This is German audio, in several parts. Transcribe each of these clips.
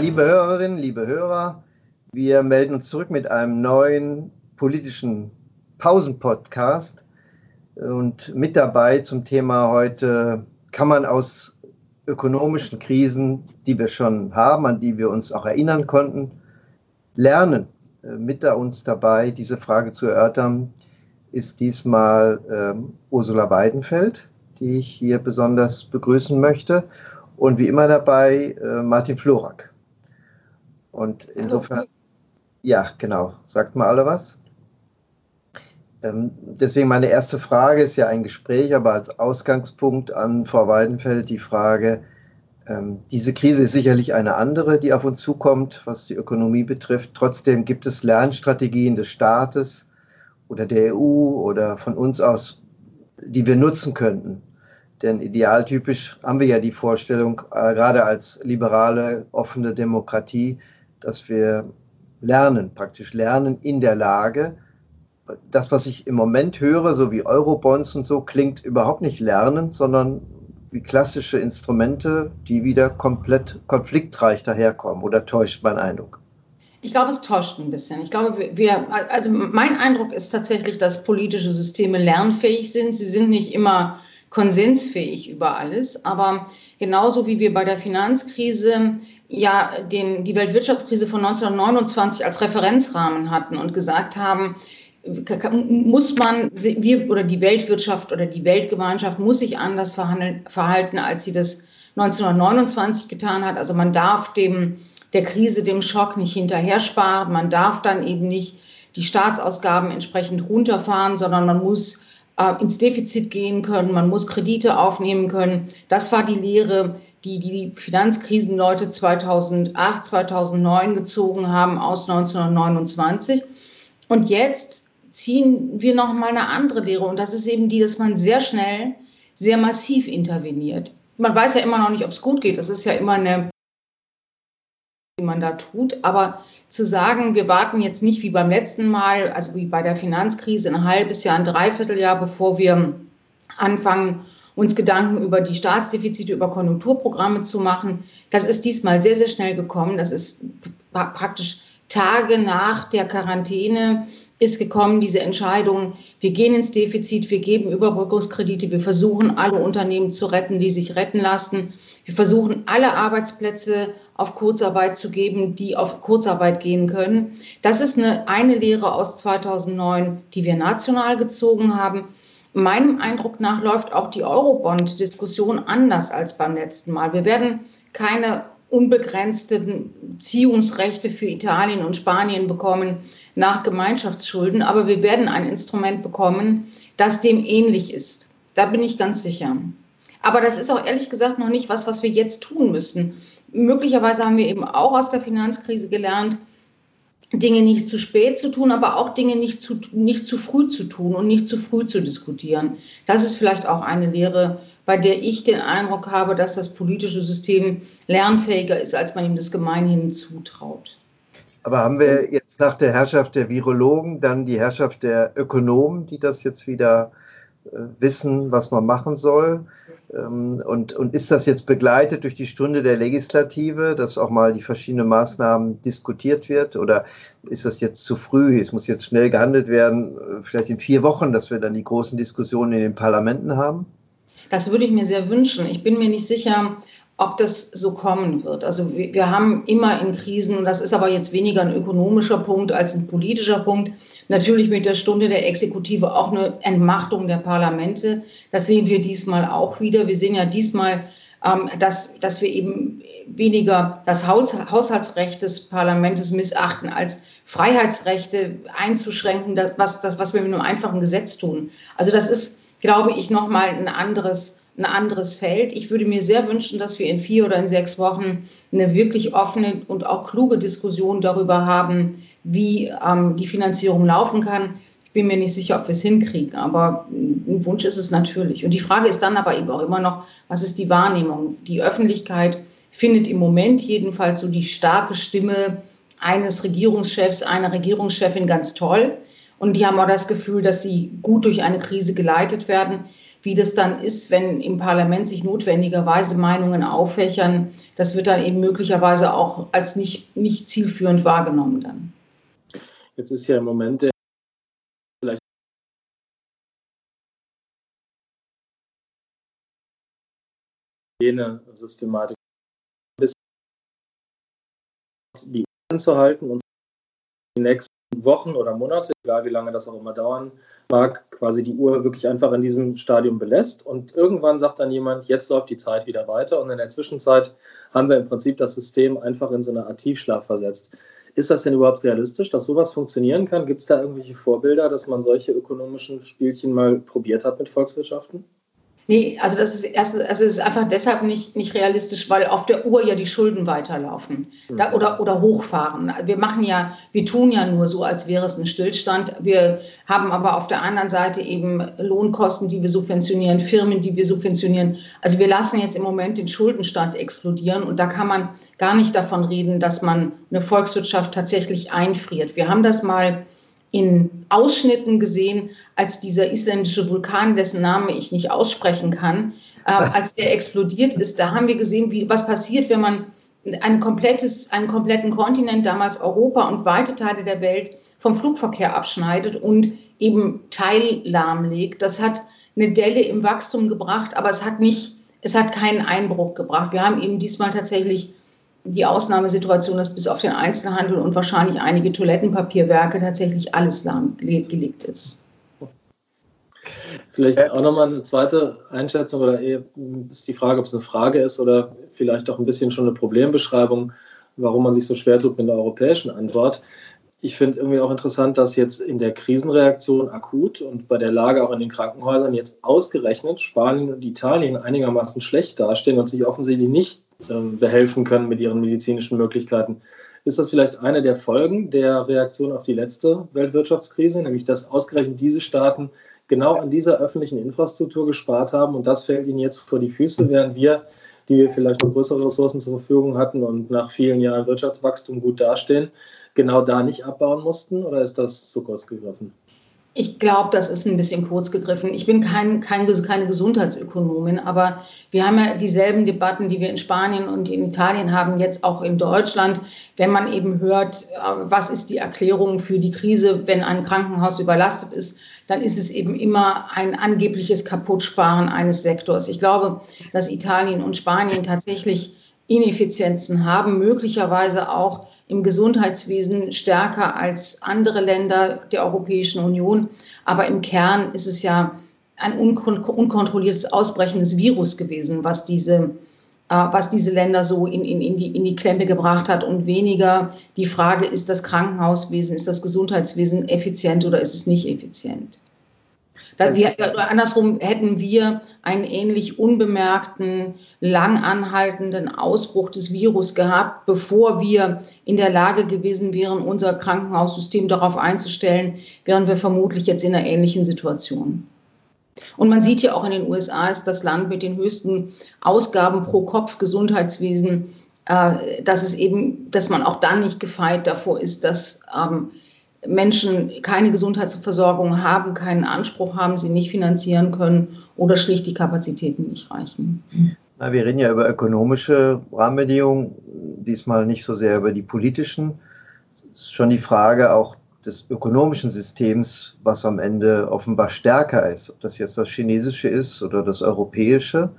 Liebe Hörerinnen, liebe Hörer, wir melden uns zurück mit einem neuen politischen Pausen-Podcast. Und mit dabei zum Thema heute kann man aus ökonomischen Krisen, die wir schon haben, an die wir uns auch erinnern konnten, lernen. Äh, mit uns dabei, diese Frage zu erörtern, ist diesmal ähm, Ursula Weidenfeld, die ich hier besonders begrüßen möchte. Und wie immer dabei äh, Martin Florak. Und insofern, ja, genau, sagt mal alle was. Ähm, deswegen meine erste Frage ist ja ein Gespräch, aber als Ausgangspunkt an Frau Weidenfeld die Frage, ähm, diese Krise ist sicherlich eine andere, die auf uns zukommt, was die Ökonomie betrifft. Trotzdem gibt es Lernstrategien des Staates oder der EU oder von uns aus, die wir nutzen könnten. Denn idealtypisch haben wir ja die Vorstellung, äh, gerade als liberale, offene Demokratie, dass wir lernen, praktisch lernen in der Lage. Das, was ich im Moment höre, so wie Eurobonds und so, klingt überhaupt nicht lernen, sondern wie klassische Instrumente, die wieder komplett konfliktreich daherkommen. Oder täuscht mein Eindruck? Ich glaube, es täuscht ein bisschen. Ich glaube, wir, also mein Eindruck ist tatsächlich, dass politische Systeme lernfähig sind. Sie sind nicht immer konsensfähig über alles, aber genauso wie wir bei der Finanzkrise ja den, die Weltwirtschaftskrise von 1929 als Referenzrahmen hatten und gesagt haben, muss man, wir oder die Weltwirtschaft oder die Weltgemeinschaft muss sich anders verhalten, als sie das 1929 getan hat. Also man darf dem, der Krise, dem Schock nicht hinterher sparen. Man darf dann eben nicht die Staatsausgaben entsprechend runterfahren, sondern man muss äh, ins Defizit gehen können, man muss Kredite aufnehmen können. Das war die Lehre, die die Finanzkrisenleute 2008, 2009 gezogen haben aus 1929. Und jetzt ziehen wir noch mal eine andere Lehre und das ist eben die, dass man sehr schnell, sehr massiv interveniert. Man weiß ja immer noch nicht, ob es gut geht. Das ist ja immer eine, die man da tut. Aber zu sagen, wir warten jetzt nicht wie beim letzten Mal, also wie bei der Finanzkrise, ein halbes Jahr, ein Dreivierteljahr, bevor wir anfangen, uns Gedanken über die Staatsdefizite, über Konjunkturprogramme zu machen. Das ist diesmal sehr, sehr schnell gekommen. Das ist praktisch Tage nach der Quarantäne ist gekommen, diese Entscheidung, wir gehen ins Defizit, wir geben Überbrückungskredite, wir versuchen, alle Unternehmen zu retten, die sich retten lassen. Wir versuchen, alle Arbeitsplätze auf Kurzarbeit zu geben, die auf Kurzarbeit gehen können. Das ist eine, eine Lehre aus 2009, die wir national gezogen haben. Meinem Eindruck nach läuft auch die Eurobond-Diskussion anders als beim letzten Mal. Wir werden keine unbegrenzten Ziehungsrechte für Italien und Spanien bekommen nach Gemeinschaftsschulden, aber wir werden ein Instrument bekommen, das dem ähnlich ist. Da bin ich ganz sicher. Aber das ist auch ehrlich gesagt noch nicht was, was wir jetzt tun müssen. Möglicherweise haben wir eben auch aus der Finanzkrise gelernt, Dinge nicht zu spät zu tun, aber auch Dinge nicht zu, nicht zu früh zu tun und nicht zu früh zu diskutieren. Das ist vielleicht auch eine Lehre, bei der ich den Eindruck habe, dass das politische System lernfähiger ist, als man ihm das gemeinhin zutraut. Aber haben wir jetzt nach der Herrschaft der Virologen dann die Herrschaft der Ökonomen, die das jetzt wieder wissen, was man machen soll? Ähm, und, und ist das jetzt begleitet durch die Stunde der Legislative, dass auch mal die verschiedenen Maßnahmen diskutiert wird? Oder ist das jetzt zu früh? Es muss jetzt schnell gehandelt werden, äh, vielleicht in vier Wochen, dass wir dann die großen Diskussionen in den Parlamenten haben? Das würde ich mir sehr wünschen. Ich bin mir nicht sicher, ob das so kommen wird. Also wir, wir, haben immer in Krisen, das ist aber jetzt weniger ein ökonomischer Punkt als ein politischer Punkt, natürlich mit der Stunde der Exekutive auch eine Entmachtung der Parlamente. Das sehen wir diesmal auch wieder. Wir sehen ja diesmal, ähm, dass, dass wir eben weniger das Haus, Haushaltsrecht des Parlaments missachten, als Freiheitsrechte einzuschränken, das, was, das, was wir mit einem einfachen Gesetz tun. Also das ist, glaube ich, nochmal ein anderes ein anderes Feld. Ich würde mir sehr wünschen, dass wir in vier oder in sechs Wochen eine wirklich offene und auch kluge Diskussion darüber haben, wie ähm, die Finanzierung laufen kann. Ich bin mir nicht sicher, ob wir es hinkriegen, aber ein Wunsch ist es natürlich. Und die Frage ist dann aber eben auch immer noch, was ist die Wahrnehmung? Die Öffentlichkeit findet im Moment jedenfalls so die starke Stimme eines Regierungschefs, einer Regierungschefin ganz toll. Und die haben auch das Gefühl, dass sie gut durch eine Krise geleitet werden. Wie das dann ist, wenn im Parlament sich notwendigerweise Meinungen auffächern, das wird dann eben möglicherweise auch als nicht, nicht zielführend wahrgenommen dann. Jetzt ist ja im Moment der vielleicht jene Systematik die anzuhalten und die nächsten Wochen oder Monate, egal wie lange das auch immer dauern mag, quasi die Uhr wirklich einfach in diesem Stadium belässt. Und irgendwann sagt dann jemand, jetzt läuft die Zeit wieder weiter. Und in der Zwischenzeit haben wir im Prinzip das System einfach in so eine Art Tiefschlaf versetzt. Ist das denn überhaupt realistisch, dass sowas funktionieren kann? Gibt es da irgendwelche Vorbilder, dass man solche ökonomischen Spielchen mal probiert hat mit Volkswirtschaften? Nee, also das ist erst, also es ist einfach deshalb nicht, nicht realistisch, weil auf der Uhr ja die Schulden weiterlaufen da, mhm. oder, oder hochfahren. Wir machen ja, wir tun ja nur so, als wäre es ein Stillstand. Wir haben aber auf der anderen Seite eben Lohnkosten, die wir subventionieren, Firmen, die wir subventionieren. Also wir lassen jetzt im Moment den Schuldenstand explodieren und da kann man gar nicht davon reden, dass man eine Volkswirtschaft tatsächlich einfriert. Wir haben das mal in Ausschnitten gesehen, als dieser isländische Vulkan, dessen Name ich nicht aussprechen kann, äh, als der explodiert ist. Da haben wir gesehen, wie, was passiert, wenn man ein komplettes, einen kompletten Kontinent, damals Europa und weite Teile der Welt vom Flugverkehr abschneidet und eben teillahmlegt. Das hat eine Delle im Wachstum gebracht, aber es hat nicht, es hat keinen Einbruch gebracht. Wir haben eben diesmal tatsächlich die Ausnahmesituation, dass bis auf den Einzelhandel und wahrscheinlich einige Toilettenpapierwerke tatsächlich alles lahmgelegt ist. Vielleicht auch nochmal eine zweite Einschätzung oder ist die Frage, ob es eine Frage ist oder vielleicht auch ein bisschen schon eine Problembeschreibung, warum man sich so schwer tut mit der europäischen Antwort. Ich finde irgendwie auch interessant, dass jetzt in der Krisenreaktion akut und bei der Lage auch in den Krankenhäusern jetzt ausgerechnet Spanien und Italien einigermaßen schlecht dastehen und sich offensichtlich nicht behelfen können mit ihren medizinischen Möglichkeiten. Ist das vielleicht eine der Folgen der Reaktion auf die letzte Weltwirtschaftskrise, nämlich dass ausgerechnet diese Staaten genau an dieser öffentlichen Infrastruktur gespart haben und das fällt ihnen jetzt vor die Füße, während wir, die wir vielleicht noch größere Ressourcen zur Verfügung hatten und nach vielen Jahren Wirtschaftswachstum gut dastehen, genau da nicht abbauen mussten oder ist das zu kurz gegriffen? Ich glaube, das ist ein bisschen kurz gegriffen. Ich bin kein, kein, keine Gesundheitsökonomin, aber wir haben ja dieselben Debatten, die wir in Spanien und in Italien haben, jetzt auch in Deutschland. Wenn man eben hört, äh, was ist die Erklärung für die Krise, wenn ein Krankenhaus überlastet ist, dann ist es eben immer ein angebliches Kaputtsparen eines Sektors. Ich glaube, dass Italien und Spanien tatsächlich Ineffizienzen haben, möglicherweise auch im Gesundheitswesen stärker als andere Länder der Europäischen Union. Aber im Kern ist es ja ein unkon unkontrolliertes Ausbrechen des Virus gewesen, was diese, äh, was diese Länder so in, in, in, die, in die Klemme gebracht hat und weniger die Frage, ist das Krankenhauswesen, ist das Gesundheitswesen effizient oder ist es nicht effizient. Wir, andersrum hätten wir einen ähnlich unbemerkten, lang anhaltenden Ausbruch des Virus gehabt, bevor wir in der Lage gewesen wären, unser Krankenhaussystem darauf einzustellen, wären wir vermutlich jetzt in einer ähnlichen Situation. Und man sieht ja auch in den USA ist das Land mit den höchsten Ausgaben pro Kopf Gesundheitswesen, äh, dass es eben, dass man auch dann nicht gefeit davor ist, dass ähm, Menschen keine Gesundheitsversorgung haben, keinen Anspruch haben, sie nicht finanzieren können oder schlicht die Kapazitäten nicht reichen. Na, wir reden ja über ökonomische Rahmenbedingungen, diesmal nicht so sehr über die politischen. Es ist schon die Frage auch des ökonomischen Systems, was am Ende offenbar stärker ist. Ob das jetzt das chinesische ist oder das europäische.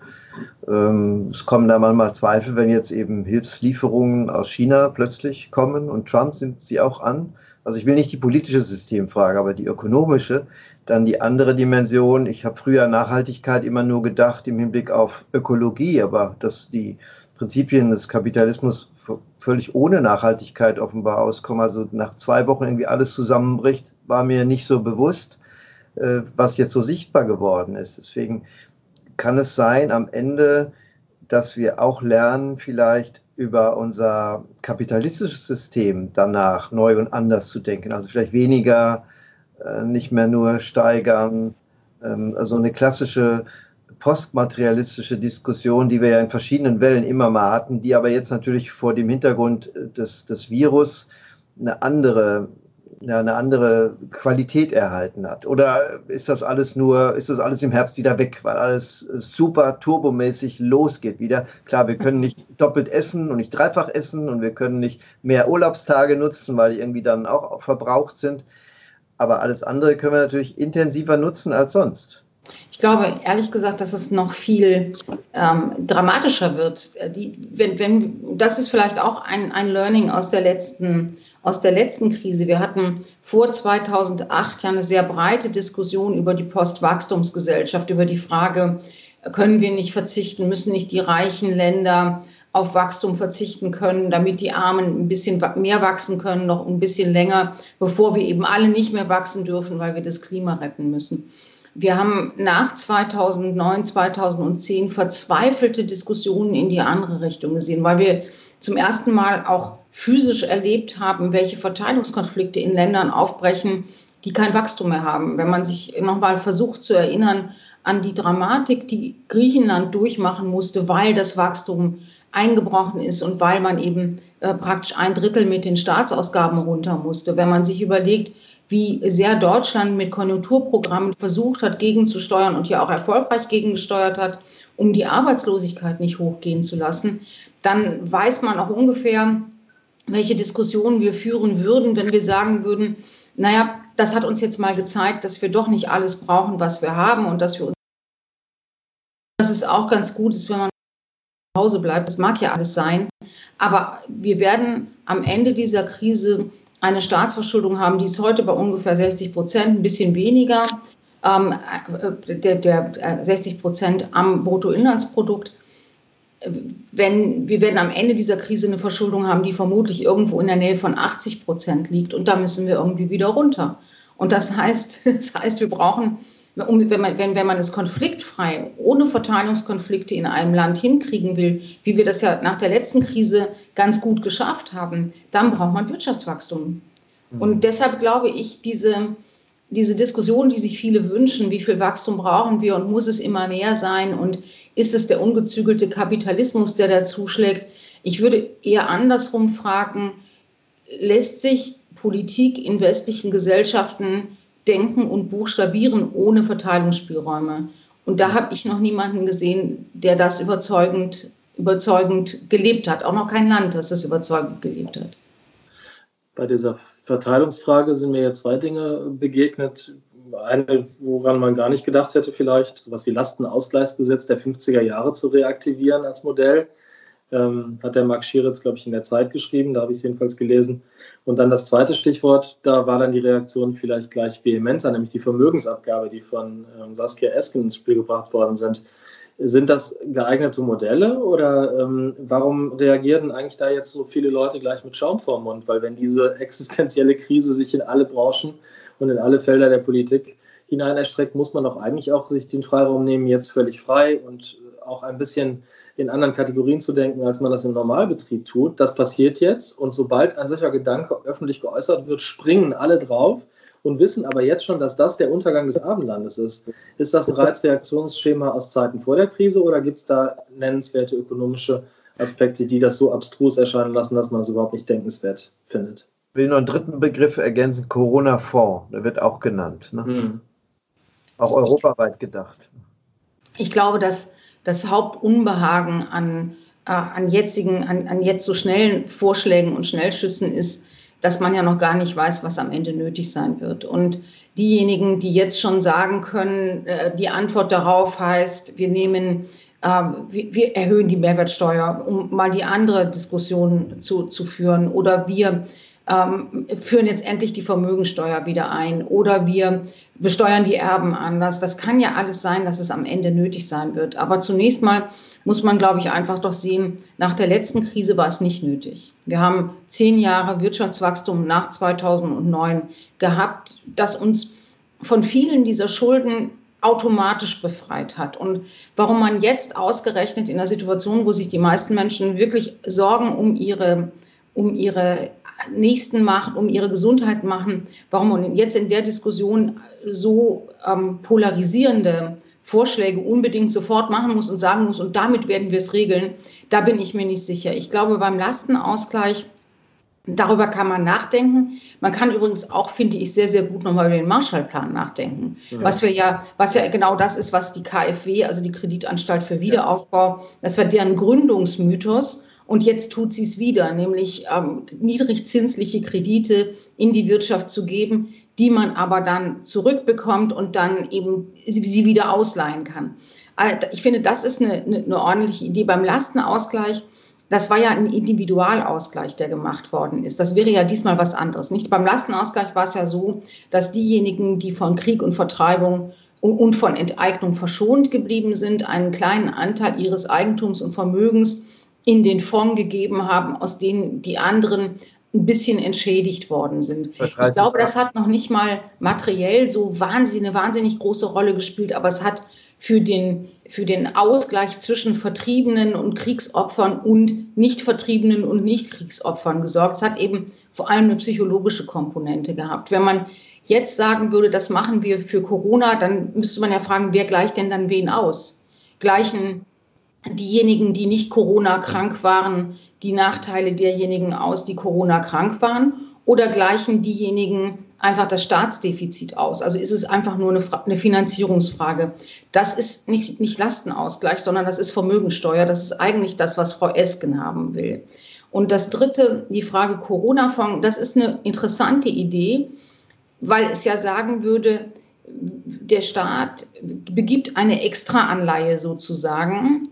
Ähm, es kommen da manchmal Zweifel, wenn jetzt eben Hilfslieferungen aus China plötzlich kommen und Trump nimmt sie auch an. Also ich will nicht die politische Systemfrage, aber die ökonomische. Dann die andere Dimension. Ich habe früher Nachhaltigkeit immer nur gedacht im Hinblick auf Ökologie, aber dass die Prinzipien des Kapitalismus völlig ohne Nachhaltigkeit offenbar auskommen, also nach zwei Wochen irgendwie alles zusammenbricht, war mir nicht so bewusst, äh, was jetzt so sichtbar geworden ist. Deswegen kann es sein am Ende, dass wir auch lernen, vielleicht über unser kapitalistisches System danach neu und anders zu denken. Also vielleicht weniger, äh, nicht mehr nur steigern. Ähm, also eine klassische postmaterialistische Diskussion, die wir ja in verschiedenen Wellen immer mal hatten, die aber jetzt natürlich vor dem Hintergrund des, des Virus eine andere ja, eine andere Qualität erhalten hat? Oder ist das alles nur, ist das alles im Herbst wieder weg, weil alles super turbomäßig losgeht wieder? Klar, wir können nicht doppelt essen und nicht dreifach essen und wir können nicht mehr Urlaubstage nutzen, weil die irgendwie dann auch verbraucht sind. Aber alles andere können wir natürlich intensiver nutzen als sonst. Ich glaube ehrlich gesagt, dass es noch viel ähm, dramatischer wird. Die, wenn, wenn, das ist vielleicht auch ein, ein Learning aus der, letzten, aus der letzten Krise. Wir hatten vor 2008 ja eine sehr breite Diskussion über die Postwachstumsgesellschaft, über die Frage, können wir nicht verzichten, müssen nicht die reichen Länder auf Wachstum verzichten können, damit die Armen ein bisschen mehr wachsen können, noch ein bisschen länger, bevor wir eben alle nicht mehr wachsen dürfen, weil wir das Klima retten müssen. Wir haben nach 2009, 2010 verzweifelte Diskussionen in die andere Richtung gesehen, weil wir zum ersten Mal auch physisch erlebt haben, welche Verteilungskonflikte in Ländern aufbrechen, die kein Wachstum mehr haben. Wenn man sich nochmal versucht zu erinnern an die Dramatik, die Griechenland durchmachen musste, weil das Wachstum eingebrochen ist und weil man eben äh, praktisch ein Drittel mit den Staatsausgaben runter musste. Wenn man sich überlegt, wie sehr Deutschland mit Konjunkturprogrammen versucht hat, gegenzusteuern und ja auch erfolgreich gegengesteuert hat, um die Arbeitslosigkeit nicht hochgehen zu lassen, dann weiß man auch ungefähr, welche Diskussionen wir führen würden, wenn wir sagen würden, naja, das hat uns jetzt mal gezeigt, dass wir doch nicht alles brauchen, was wir haben und dass wir uns, dass es auch ganz gut ist, wenn man zu Hause bleibt. Das mag ja alles sein, aber wir werden am Ende dieser Krise eine Staatsverschuldung haben, die ist heute bei ungefähr 60 Prozent, ein bisschen weniger, ähm, äh, der, der 60 äh, Prozent am Bruttoinlandsprodukt. Wenn, wir werden am Ende dieser Krise eine Verschuldung haben, die vermutlich irgendwo in der Nähe von 80 Prozent liegt. Und da müssen wir irgendwie wieder runter. Und das heißt, das heißt wir brauchen wenn, man, wenn, wenn man es konfliktfrei, ohne Verteilungskonflikte in einem Land hinkriegen will, wie wir das ja nach der letzten Krise ganz gut geschafft haben, dann braucht man Wirtschaftswachstum. Mhm. Und deshalb glaube ich, diese, diese Diskussion, die sich viele wünschen, wie viel Wachstum brauchen wir und muss es immer mehr sein und ist es der ungezügelte Kapitalismus, der dazu schlägt? Ich würde eher andersrum fragen, lässt sich Politik in westlichen Gesellschaften denken und buchstabieren ohne Verteilungsspielräume. Und da habe ich noch niemanden gesehen, der das überzeugend, überzeugend gelebt hat. Auch noch kein Land, das das überzeugend gelebt hat. Bei dieser Verteilungsfrage sind mir jetzt zwei Dinge begegnet. Eine, woran man gar nicht gedacht hätte, vielleicht, sowas wie Lastenausgleichsgesetz der 50er Jahre zu reaktivieren als Modell ähm, hat der Marc Schieritz, glaube ich, in der Zeit geschrieben, da habe ich es jedenfalls gelesen. Und dann das zweite Stichwort, da war dann die Reaktion vielleicht gleich vehementer, nämlich die Vermögensabgabe, die von ähm, Saskia Esken ins Spiel gebracht worden sind. Sind das geeignete Modelle oder ähm, warum reagieren eigentlich da jetzt so viele Leute gleich mit Schaum vorm Mund? Weil wenn diese existenzielle Krise sich in alle Branchen und in alle Felder der Politik hinein erstreckt, muss man doch eigentlich auch sich den Freiraum nehmen, jetzt völlig frei und auch ein bisschen in anderen Kategorien zu denken, als man das im Normalbetrieb tut. Das passiert jetzt und sobald ein solcher Gedanke öffentlich geäußert wird, springen alle drauf und wissen aber jetzt schon, dass das der Untergang des Abendlandes ist. Ist das ein Reizreaktionsschema aus Zeiten vor der Krise oder gibt es da nennenswerte ökonomische Aspekte, die das so abstrus erscheinen lassen, dass man es überhaupt nicht denkenswert findet? Ich will noch einen dritten Begriff ergänzen, Corona-Fonds, der wird auch genannt. Ne? Hm. Auch europaweit gedacht. Ich glaube, dass das Hauptunbehagen an, äh, an jetzigen, an, an jetzt so schnellen Vorschlägen und Schnellschüssen ist, dass man ja noch gar nicht weiß, was am Ende nötig sein wird. Und diejenigen, die jetzt schon sagen können, äh, die Antwort darauf heißt, wir nehmen, äh, wir, erhöhen die Mehrwertsteuer, um mal die andere Diskussion zu, zu führen, oder wir ähm, führen jetzt endlich die Vermögensteuer wieder ein oder wir besteuern die Erben anders. Das kann ja alles sein, dass es am Ende nötig sein wird. Aber zunächst mal muss man, glaube ich, einfach doch sehen, nach der letzten Krise war es nicht nötig. Wir haben zehn Jahre Wirtschaftswachstum nach 2009 gehabt, das uns von vielen dieser Schulden automatisch befreit hat. Und warum man jetzt ausgerechnet in einer Situation, wo sich die meisten Menschen wirklich Sorgen um ihre, um ihre Nächsten macht, um ihre Gesundheit machen, warum man jetzt in der Diskussion so ähm, polarisierende Vorschläge unbedingt sofort machen muss und sagen muss, und damit werden wir es regeln, da bin ich mir nicht sicher. Ich glaube, beim Lastenausgleich Darüber kann man nachdenken. Man kann übrigens auch, finde ich, sehr, sehr gut nochmal über den Marshallplan nachdenken. Ja. Was wir ja, was ja genau das ist, was die KfW, also die Kreditanstalt für Wiederaufbau, das war deren Gründungsmythos. Und jetzt tut sie es wieder, nämlich ähm, niedrigzinsliche Kredite in die Wirtschaft zu geben, die man aber dann zurückbekommt und dann eben sie wieder ausleihen kann. Äh, ich finde, das ist eine, eine, eine ordentliche Idee. Beim Lastenausgleich das war ja ein Individualausgleich, der gemacht worden ist. Das wäre ja diesmal was anderes. Nicht beim Lastenausgleich war es ja so, dass diejenigen, die von Krieg und Vertreibung und von Enteignung verschont geblieben sind, einen kleinen Anteil ihres Eigentums und Vermögens in den Fonds gegeben haben, aus denen die anderen ein bisschen entschädigt worden sind. Ich glaube, das hat noch nicht mal materiell so wahnsinnig, eine wahnsinnig große Rolle gespielt, aber es hat für den, für den Ausgleich zwischen Vertriebenen und Kriegsopfern und Nicht-Vertriebenen und Nicht-Kriegsopfern gesorgt. Es hat eben vor allem eine psychologische Komponente gehabt. Wenn man jetzt sagen würde, das machen wir für Corona, dann müsste man ja fragen, wer gleicht denn dann wen aus? Gleichen diejenigen, die nicht Corona-krank waren, die Nachteile derjenigen aus, die Corona-krank waren? Oder gleichen diejenigen, einfach das Staatsdefizit aus. Also ist es einfach nur eine, eine, Finanzierungsfrage. Das ist nicht, nicht Lastenausgleich, sondern das ist Vermögensteuer. Das ist eigentlich das, was Frau Esken haben will. Und das Dritte, die Frage Corona-Fonds, das ist eine interessante Idee, weil es ja sagen würde, der Staat begibt eine Extraanleihe sozusagen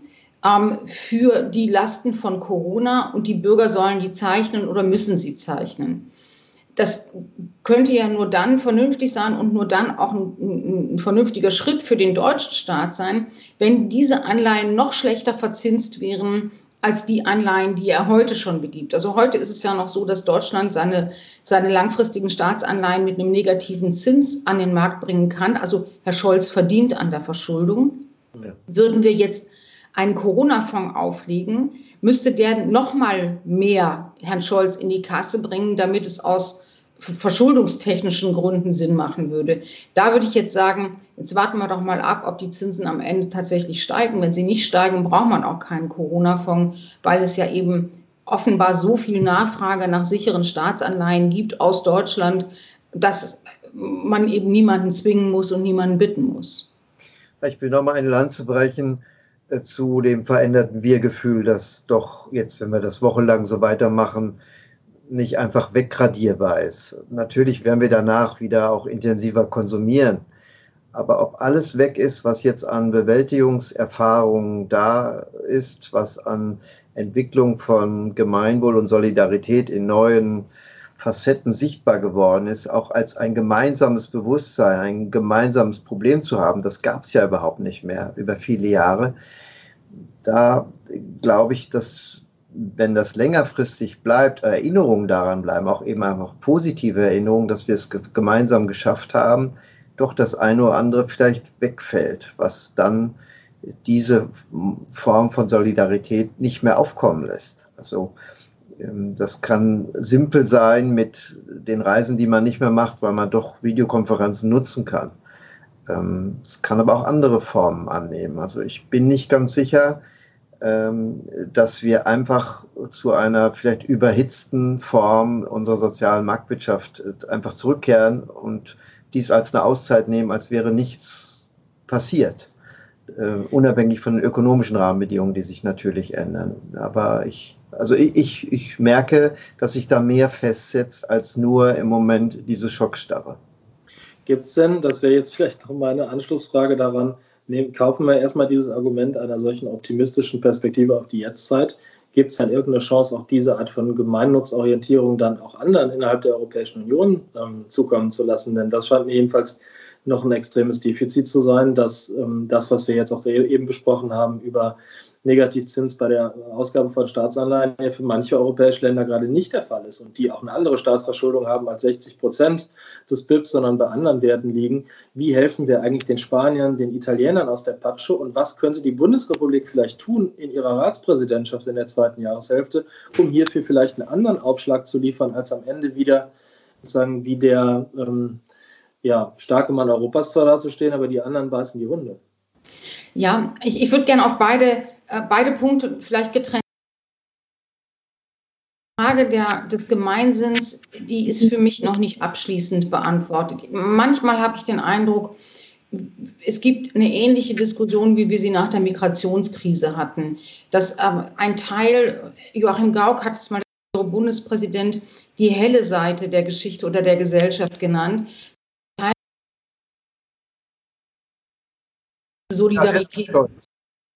ähm, für die Lasten von Corona und die Bürger sollen die zeichnen oder müssen sie zeichnen das könnte ja nur dann vernünftig sein und nur dann auch ein, ein, vernünftiger Schritt für den deutschen Staat sein, wenn diese Anleihen noch schlechter verzinst wären als die Anleihen, die er heute schon begibt. Also heute ist es ja noch so, dass Deutschland seine, seine langfristigen Staatsanleihen mit einem negativen Zins an den Markt bringen kann. Also Herr Scholz verdient an der Verschuldung. Ja. Würden wir jetzt einen Corona-Fonds auflegen, müsste der noch mal mehr Herrn Scholz in die Kasse bringen, damit es aus verschuldungstechnischen Gründen Sinn machen würde. Da würde ich jetzt sagen, jetzt warten wir doch mal ab, ob die Zinsen am Ende tatsächlich steigen. Wenn sie nicht steigen, braucht man auch keinen Corona-Fonds, weil es ja eben offenbar so viel Nachfrage nach sicheren Staatsanleihen gibt aus Deutschland, dass man eben niemanden zwingen muss und niemanden bitten muss. Ich will noch mal eine Lanze brechen zu dem veränderten Wir-Gefühl, das doch jetzt, wenn wir das wochenlang so weitermachen, nicht einfach wegradierbar ist. Natürlich werden wir danach wieder auch intensiver konsumieren. Aber ob alles weg ist, was jetzt an Bewältigungserfahrungen da ist, was an Entwicklung von Gemeinwohl und Solidarität in neuen Facetten sichtbar geworden ist, auch als ein gemeinsames Bewusstsein, ein gemeinsames Problem zu haben, das gab es ja überhaupt nicht mehr über viele Jahre. Da glaube ich, dass wenn das längerfristig bleibt, Erinnerungen daran bleiben, auch eben einfach positive Erinnerungen, dass wir es gemeinsam geschafft haben, doch das eine oder andere vielleicht wegfällt, was dann diese Form von Solidarität nicht mehr aufkommen lässt. Also das kann simpel sein mit den Reisen, die man nicht mehr macht, weil man doch Videokonferenzen nutzen kann. Ähm, es kann aber auch andere Formen annehmen. Also ich bin nicht ganz sicher, ähm, dass wir einfach zu einer vielleicht überhitzten Form unserer sozialen Marktwirtschaft äh, einfach zurückkehren und dies als eine Auszeit nehmen, als wäre nichts passiert, äh, unabhängig von den ökonomischen Rahmenbedingungen, die sich natürlich ändern. Aber ich, also ich, ich merke, dass sich da mehr festsetzt als nur im Moment diese Schockstarre. Gibt es denn, das wäre jetzt vielleicht noch eine Anschlussfrage daran, nehmen, kaufen wir erstmal dieses Argument einer solchen optimistischen Perspektive auf die Jetztzeit. Gibt es dann irgendeine Chance, auch diese Art von Gemeinnutzorientierung dann auch anderen innerhalb der Europäischen Union ähm, zukommen zu lassen? Denn das scheint mir jedenfalls noch ein extremes Defizit zu sein, dass ähm, das, was wir jetzt auch eben besprochen haben über Negativzins bei der Ausgabe von Staatsanleihen ja für manche europäische Länder gerade nicht der Fall ist und die auch eine andere Staatsverschuldung haben als 60 Prozent des BIP, sondern bei anderen Werten liegen. Wie helfen wir eigentlich den Spaniern, den Italienern aus der Patsche und was könnte die Bundesrepublik vielleicht tun in ihrer Ratspräsidentschaft in der zweiten Jahreshälfte, um hierfür vielleicht einen anderen Aufschlag zu liefern, als am Ende wieder sozusagen wie der ähm, ja, starke Mann Europas zwar dazustehen, aber die anderen beißen die Hunde. Ja, ich, ich würde gerne auf beide, äh, beide Punkte vielleicht getrennt Frage der, des Gemeinsinns, die ist für mich noch nicht abschließend beantwortet. Manchmal habe ich den Eindruck, es gibt eine ähnliche Diskussion, wie wir sie nach der Migrationskrise hatten. Dass ähm, ein Teil, Joachim Gauck hat es mal der Bundespräsident, die helle Seite der Geschichte oder der Gesellschaft genannt. Solidarität. Ja, stolz.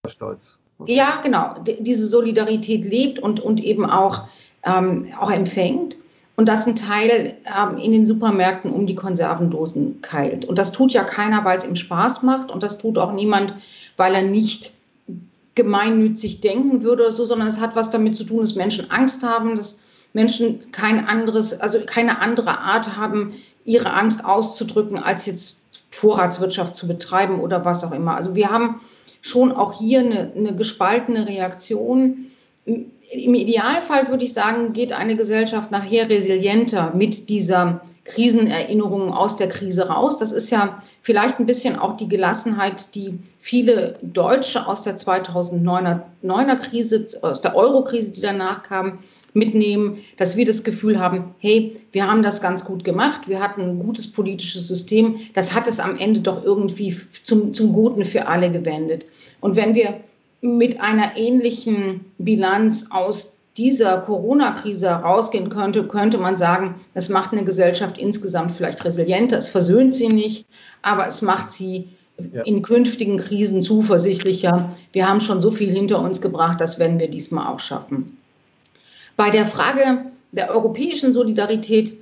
stolz. Ja, genau. Diese Solidarität lebt und, und eben auch, ähm, auch empfängt und dass ein Teil ähm, in den Supermärkten um die Konservendosen keilt. Und das tut ja keiner, weil es ihm Spaß macht und das tut auch niemand, weil er nicht gemeinnützig denken würde oder so, sondern es hat was damit zu tun, dass Menschen Angst haben, dass Menschen kein anderes, also keine andere Art haben, ihre Angst auszudrücken, als jetzt Vorratswirtschaft zu betreiben oder was auch immer. Also wir haben schon auch hier eine, eine gespaltene Reaktion im Idealfall würde ich sagen, geht eine Gesellschaft nachher resilienter mit dieser Krisenerinnerung aus der Krise raus. Das ist ja vielleicht ein bisschen auch die Gelassenheit, die viele Deutsche aus der 2009er Krise, aus der Euro-Krise, die danach kam, mitnehmen, dass wir das Gefühl haben, hey, wir haben das ganz gut gemacht, wir hatten ein gutes politisches System, das hat es am Ende doch irgendwie zum, zum Guten für alle gewendet. Und wenn wir mit einer ähnlichen Bilanz aus dieser Corona-Krise herausgehen könnte, könnte man sagen, das macht eine Gesellschaft insgesamt vielleicht resilienter. Es versöhnt sie nicht, aber es macht sie ja. in künftigen Krisen zuversichtlicher. Wir haben schon so viel hinter uns gebracht, das werden wir diesmal auch schaffen. Bei der Frage der europäischen Solidarität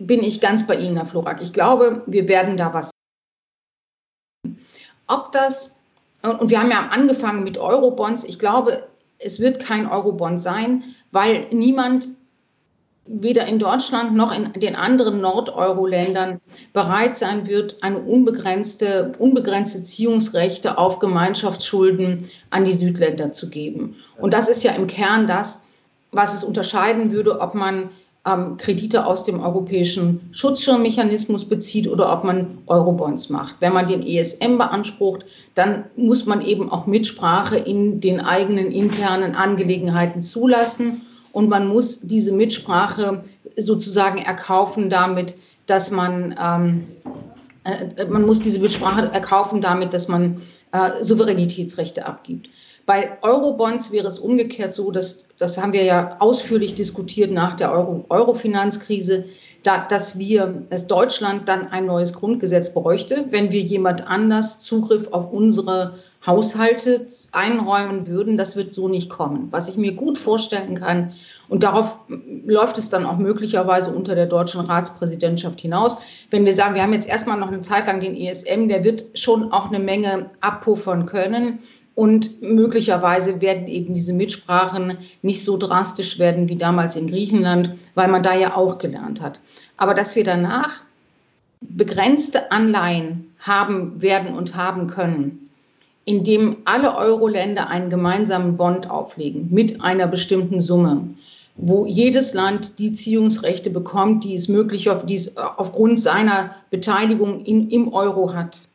bin ich ganz bei Ihnen, Herr Florak. Ich glaube, wir werden da was. Ob das und wir haben ja angefangen mit Eurobonds. Ich glaube, es wird kein Eurobond sein, weil niemand weder in Deutschland noch in den anderen Nord-Euro-Ländern bereit sein wird, eine unbegrenzte, unbegrenzte Ziehungsrechte auf Gemeinschaftsschulden an die Südländer zu geben. Und das ist ja im Kern das, was es unterscheiden würde, ob man ähm, Kredite aus dem europäischen Schutzschirmmechanismus bezieht oder ob man Eurobonds macht. Wenn man den ESM beansprucht, dann muss man eben auch Mitsprache in den eigenen internen Angelegenheiten zulassen und man muss diese Mitsprache sozusagen erkaufen damit, dass man ähm, äh, man muss diese Mitsprache erkaufen damit, dass man äh, Souveränitätsrechte abgibt. Bei Eurobonds wäre es umgekehrt so, dass das haben wir ja ausführlich diskutiert nach der Euro, Euro-Finanzkrise, da, dass wir, dass Deutschland dann ein neues Grundgesetz bräuchte, wenn wir jemand anders Zugriff auf unsere Haushalte einräumen würden. Das wird so nicht kommen. Was ich mir gut vorstellen kann, und darauf läuft es dann auch möglicherweise unter der deutschen Ratspräsidentschaft hinaus, wenn wir sagen, wir haben jetzt erstmal noch eine Zeit lang den ESM, der wird schon auch eine Menge abpuffern können. Und möglicherweise werden eben diese Mitsprachen nicht so drastisch werden wie damals in Griechenland, weil man da ja auch gelernt hat. Aber dass wir danach begrenzte Anleihen haben werden und haben können, indem alle Euro-Länder einen gemeinsamen Bond auflegen mit einer bestimmten Summe, wo jedes Land die Ziehungsrechte bekommt, die es möglich die es aufgrund seiner Beteiligung in, im Euro hat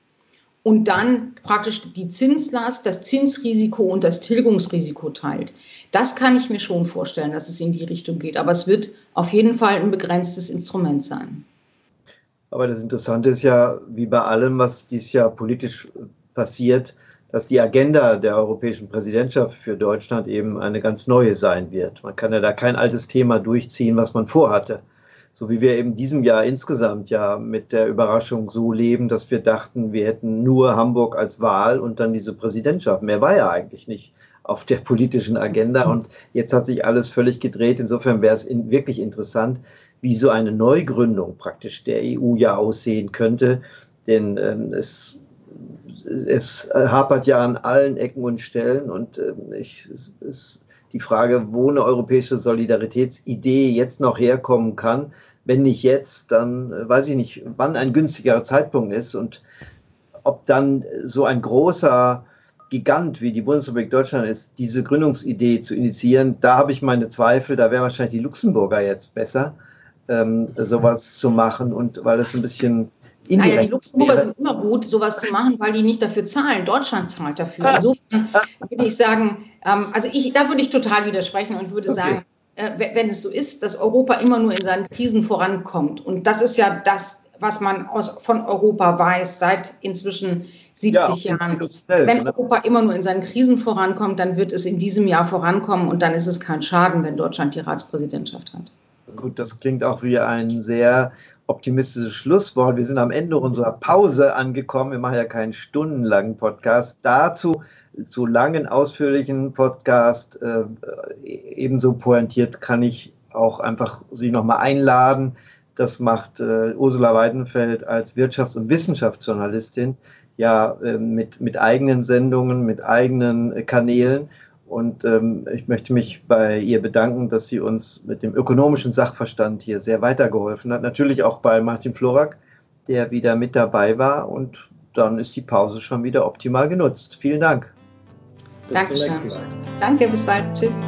und dann praktisch die Zinslast, das Zinsrisiko und das Tilgungsrisiko teilt. Das kann ich mir schon vorstellen, dass es in die Richtung geht. Aber es wird auf jeden Fall ein begrenztes Instrument sein. Aber das Interessante ist ja, wie bei allem, was dieses Jahr politisch passiert, dass die Agenda der europäischen Präsidentschaft für Deutschland eben eine ganz neue sein wird. Man kann ja da kein altes Thema durchziehen, was man vorhatte so wie wir eben diesem Jahr insgesamt ja mit der Überraschung so leben, dass wir dachten, wir hätten nur Hamburg als Wahl und dann diese Präsidentschaft. Mehr war ja eigentlich nicht auf der politischen Agenda und jetzt hat sich alles völlig gedreht. Insofern wäre es in, wirklich interessant, wie so eine Neugründung praktisch der EU ja aussehen könnte, denn ähm, es es hapert ja an allen Ecken und Stellen und äh, ich, es, es, die Frage, wo eine europäische Solidaritätsidee jetzt noch herkommen kann. Wenn nicht jetzt, dann äh, weiß ich nicht, wann ein günstigerer Zeitpunkt ist und ob dann so ein großer Gigant wie die Bundesrepublik Deutschland ist, diese Gründungsidee zu initiieren, da habe ich meine Zweifel. Da wären wahrscheinlich die Luxemburger jetzt besser, ähm, sowas zu machen und weil das ein bisschen Indirekt. Naja, die Luxemburger sind immer gut, sowas zu machen, weil die nicht dafür zahlen. Deutschland zahlt dafür. Insofern würde ich sagen, ähm, also ich, da würde ich total widersprechen und würde okay. sagen, äh, wenn es so ist, dass Europa immer nur in seinen Krisen vorankommt. Und das ist ja das, was man aus, von Europa weiß seit inzwischen 70 ja, Jahren. Wenn ne? Europa immer nur in seinen Krisen vorankommt, dann wird es in diesem Jahr vorankommen und dann ist es kein Schaden, wenn Deutschland die Ratspräsidentschaft hat. Gut, das klingt auch wie ein sehr optimistisches Schlusswort. Wir sind am Ende unserer Pause angekommen. Wir machen ja keinen stundenlangen Podcast. Dazu zu langen, ausführlichen Podcast äh, ebenso pointiert kann ich auch einfach Sie nochmal einladen. Das macht äh, Ursula Weidenfeld als Wirtschafts- und Wissenschaftsjournalistin ja äh, mit, mit eigenen Sendungen, mit eigenen Kanälen. Und ähm, ich möchte mich bei ihr bedanken, dass sie uns mit dem ökonomischen Sachverstand hier sehr weitergeholfen hat. Natürlich auch bei Martin Florak, der wieder mit dabei war. Und dann ist die Pause schon wieder optimal genutzt. Vielen Dank. Dankeschön. Danke, bis bald. Tschüss.